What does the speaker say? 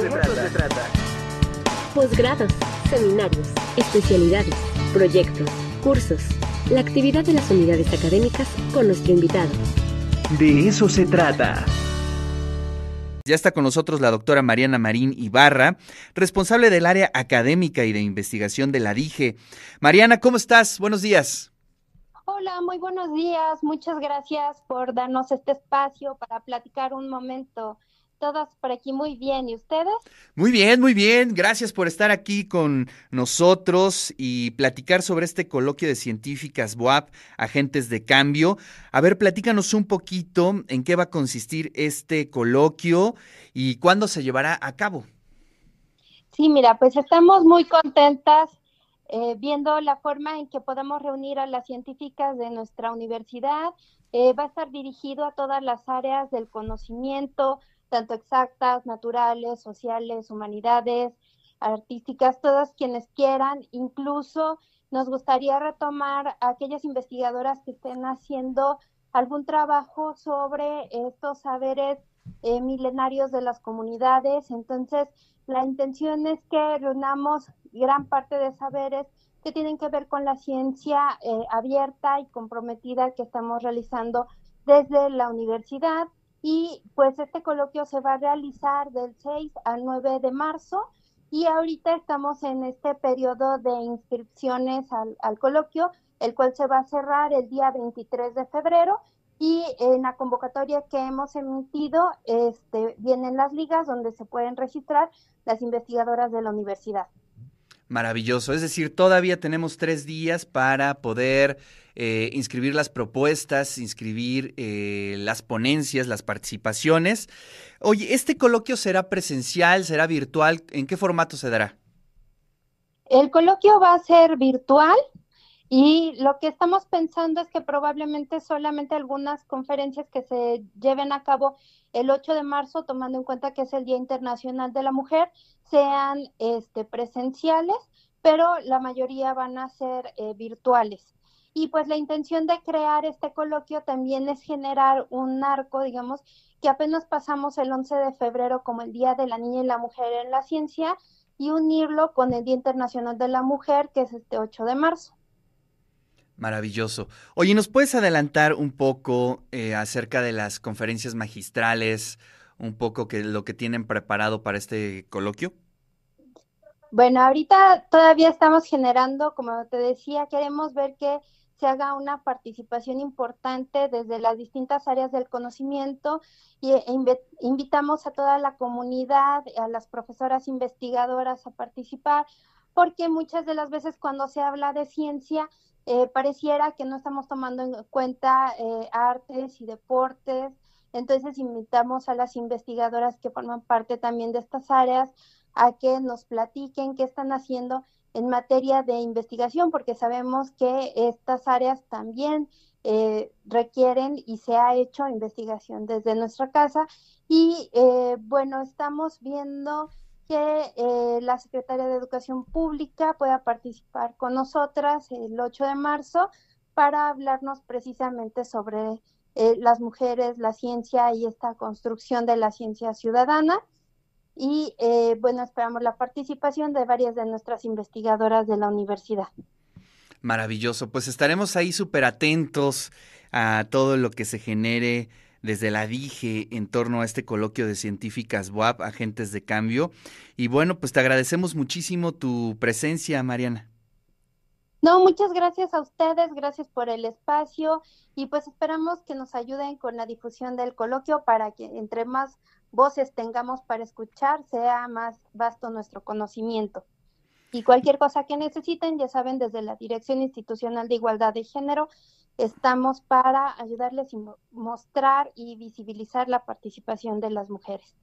se trata. Posgrados, seminarios, especialidades, proyectos, cursos, la actividad de las unidades académicas con nuestro invitado. De eso se trata. Ya está con nosotros la doctora Mariana Marín Ibarra, responsable del área académica y de investigación de la DIGE. Mariana, ¿cómo estás? Buenos días. Hola, muy buenos días. Muchas gracias por darnos este espacio para platicar un momento todas por aquí muy bien. ¿Y ustedes? Muy bien, muy bien. Gracias por estar aquí con nosotros y platicar sobre este coloquio de científicas BOAP, agentes de cambio. A ver, platícanos un poquito en qué va a consistir este coloquio y cuándo se llevará a cabo. Sí, mira, pues estamos muy contentas eh, viendo la forma en que podemos reunir a las científicas de nuestra universidad. Eh, va a estar dirigido a todas las áreas del conocimiento, tanto exactas, naturales, sociales, humanidades, artísticas, todas quienes quieran. Incluso nos gustaría retomar a aquellas investigadoras que estén haciendo algún trabajo sobre estos saberes eh, milenarios de las comunidades. Entonces, la intención es que reunamos gran parte de saberes que tienen que ver con la ciencia eh, abierta y comprometida que estamos realizando desde la universidad y pues este coloquio se va a realizar del 6 al 9 de marzo y ahorita estamos en este periodo de inscripciones al, al coloquio, el cual se va a cerrar el día 23 de febrero y en la convocatoria que hemos emitido este, vienen las ligas donde se pueden registrar las investigadoras de la universidad. Maravilloso, es decir, todavía tenemos tres días para poder eh, inscribir las propuestas, inscribir eh, las ponencias, las participaciones. Oye, ¿este coloquio será presencial, será virtual? ¿En qué formato se dará? El coloquio va a ser virtual y lo que estamos pensando es que probablemente solamente algunas conferencias que se lleven a cabo el 8 de marzo, tomando en cuenta que es el Día Internacional de la Mujer, sean este, presenciales, pero la mayoría van a ser eh, virtuales. Y pues la intención de crear este coloquio también es generar un arco, digamos, que apenas pasamos el 11 de febrero como el Día de la Niña y la Mujer en la Ciencia y unirlo con el Día Internacional de la Mujer, que es este 8 de marzo. Maravilloso. Oye, ¿nos puedes adelantar un poco eh, acerca de las conferencias magistrales, un poco que lo que tienen preparado para este coloquio? Bueno, ahorita todavía estamos generando, como te decía, queremos ver que se haga una participación importante desde las distintas áreas del conocimiento y e invitamos a toda la comunidad, a las profesoras investigadoras a participar, porque muchas de las veces cuando se habla de ciencia, eh, pareciera que no estamos tomando en cuenta eh, artes y deportes. Entonces invitamos a las investigadoras que forman parte también de estas áreas a que nos platiquen qué están haciendo en materia de investigación, porque sabemos que estas áreas también eh, requieren y se ha hecho investigación desde nuestra casa. Y eh, bueno, estamos viendo que eh, la Secretaria de Educación Pública pueda participar con nosotras el 8 de marzo para hablarnos precisamente sobre las mujeres, la ciencia y esta construcción de la ciencia ciudadana y eh, bueno, esperamos la participación de varias de nuestras investigadoras de la universidad. Maravilloso, pues estaremos ahí súper atentos a todo lo que se genere desde la DIGE en torno a este coloquio de científicas WAP, agentes de cambio. Y bueno, pues te agradecemos muchísimo tu presencia, Mariana. No, muchas gracias a ustedes, gracias por el espacio y pues esperamos que nos ayuden con la difusión del coloquio para que entre más voces tengamos para escuchar, sea más vasto nuestro conocimiento. Y cualquier cosa que necesiten, ya saben, desde la Dirección Institucional de Igualdad de Género, estamos para ayudarles y mostrar y visibilizar la participación de las mujeres.